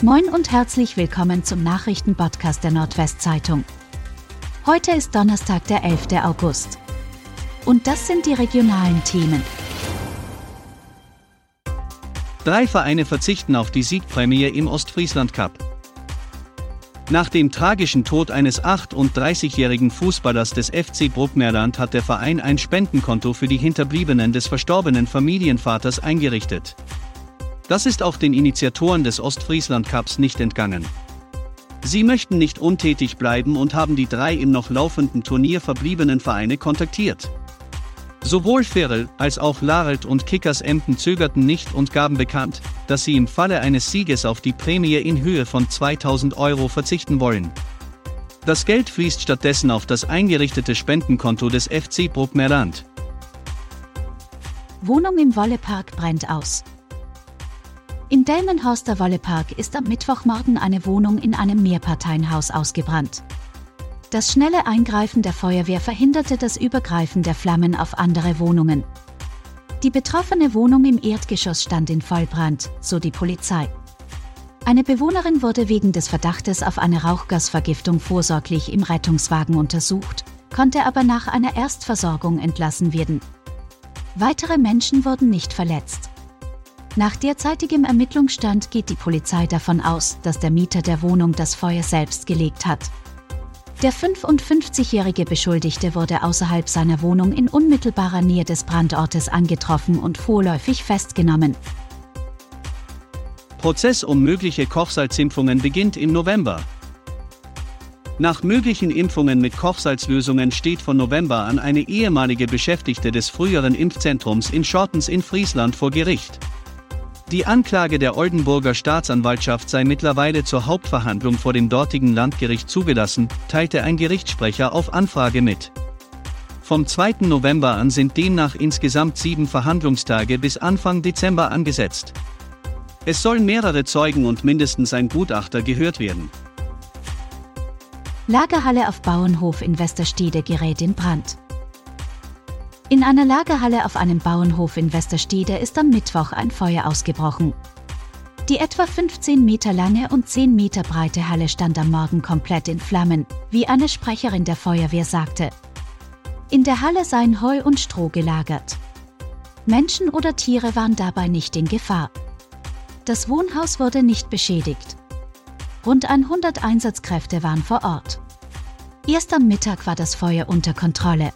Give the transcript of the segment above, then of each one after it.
Moin und herzlich willkommen zum Nachrichtenpodcast der Nordwestzeitung. Heute ist Donnerstag, der 11. August. Und das sind die regionalen Themen. Drei Vereine verzichten auf die Siegprämie im Ostfriesland Cup. Nach dem tragischen Tod eines 38-jährigen Fußballers des FC Bruckmerland hat der Verein ein Spendenkonto für die Hinterbliebenen des verstorbenen Familienvaters eingerichtet. Das ist auch den Initiatoren des Ostfriesland Cups nicht entgangen. Sie möchten nicht untätig bleiben und haben die drei im noch laufenden Turnier verbliebenen Vereine kontaktiert. Sowohl Ferrell als auch Larelt und Kickers Emden zögerten nicht und gaben bekannt, dass sie im Falle eines Sieges auf die Prämie in Höhe von 2000 Euro verzichten wollen. Das Geld fließt stattdessen auf das eingerichtete Spendenkonto des FC Bruckmerland. Wohnung im Wollepark brennt aus. Im Delmenhorster Wollepark ist am Mittwochmorgen eine Wohnung in einem Mehrparteienhaus ausgebrannt. Das schnelle Eingreifen der Feuerwehr verhinderte das Übergreifen der Flammen auf andere Wohnungen. Die betroffene Wohnung im Erdgeschoss stand in Vollbrand, so die Polizei. Eine Bewohnerin wurde wegen des Verdachtes auf eine Rauchgasvergiftung vorsorglich im Rettungswagen untersucht, konnte aber nach einer Erstversorgung entlassen werden. Weitere Menschen wurden nicht verletzt. Nach derzeitigem Ermittlungsstand geht die Polizei davon aus, dass der Mieter der Wohnung das Feuer selbst gelegt hat. Der 55-jährige Beschuldigte wurde außerhalb seiner Wohnung in unmittelbarer Nähe des Brandortes angetroffen und vorläufig festgenommen. Prozess um mögliche Kochsalzimpfungen beginnt im November. Nach möglichen Impfungen mit Kochsalzlösungen steht von November an eine ehemalige Beschäftigte des früheren Impfzentrums in Schortens in Friesland vor Gericht. Die Anklage der Oldenburger Staatsanwaltschaft sei mittlerweile zur Hauptverhandlung vor dem dortigen Landgericht zugelassen, teilte ein Gerichtssprecher auf Anfrage mit. Vom 2. November an sind demnach insgesamt sieben Verhandlungstage bis Anfang Dezember angesetzt. Es sollen mehrere Zeugen und mindestens ein Gutachter gehört werden. Lagerhalle auf Bauernhof in Westerstede gerät in Brand. In einer Lagerhalle auf einem Bauernhof in Westerstede ist am Mittwoch ein Feuer ausgebrochen. Die etwa 15 Meter lange und 10 Meter breite Halle stand am Morgen komplett in Flammen, wie eine Sprecherin der Feuerwehr sagte. In der Halle seien Heu und Stroh gelagert. Menschen oder Tiere waren dabei nicht in Gefahr. Das Wohnhaus wurde nicht beschädigt. Rund 100 Einsatzkräfte waren vor Ort. Erst am Mittag war das Feuer unter Kontrolle.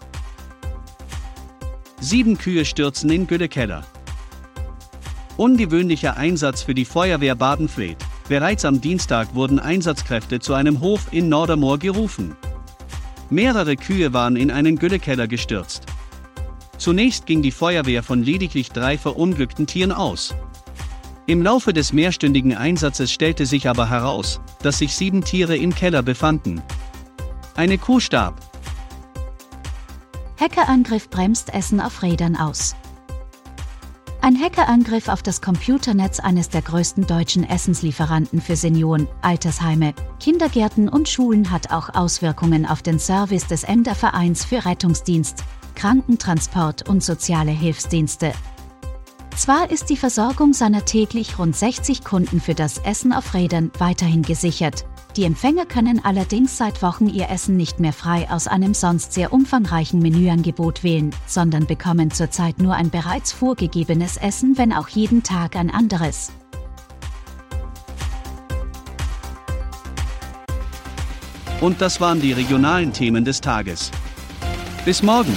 Sieben Kühe stürzen in Güllekeller. Ungewöhnlicher Einsatz für die Feuerwehr Badenfleet. Bereits am Dienstag wurden Einsatzkräfte zu einem Hof in Nordermoor gerufen. Mehrere Kühe waren in einen Güllekeller gestürzt. Zunächst ging die Feuerwehr von lediglich drei verunglückten Tieren aus. Im Laufe des mehrstündigen Einsatzes stellte sich aber heraus, dass sich sieben Tiere im Keller befanden. Eine Kuh starb, Hackerangriff bremst Essen auf Rädern aus. Ein Hackerangriff auf das Computernetz eines der größten deutschen Essenslieferanten für Senioren, Altersheime, Kindergärten und Schulen hat auch Auswirkungen auf den Service des Emder Vereins für Rettungsdienst, Krankentransport und soziale Hilfsdienste. Zwar ist die Versorgung seiner täglich rund 60 Kunden für das Essen auf Rädern weiterhin gesichert, die Empfänger können allerdings seit Wochen ihr Essen nicht mehr frei aus einem sonst sehr umfangreichen Menüangebot wählen, sondern bekommen zurzeit nur ein bereits vorgegebenes Essen, wenn auch jeden Tag ein anderes. Und das waren die regionalen Themen des Tages. Bis morgen!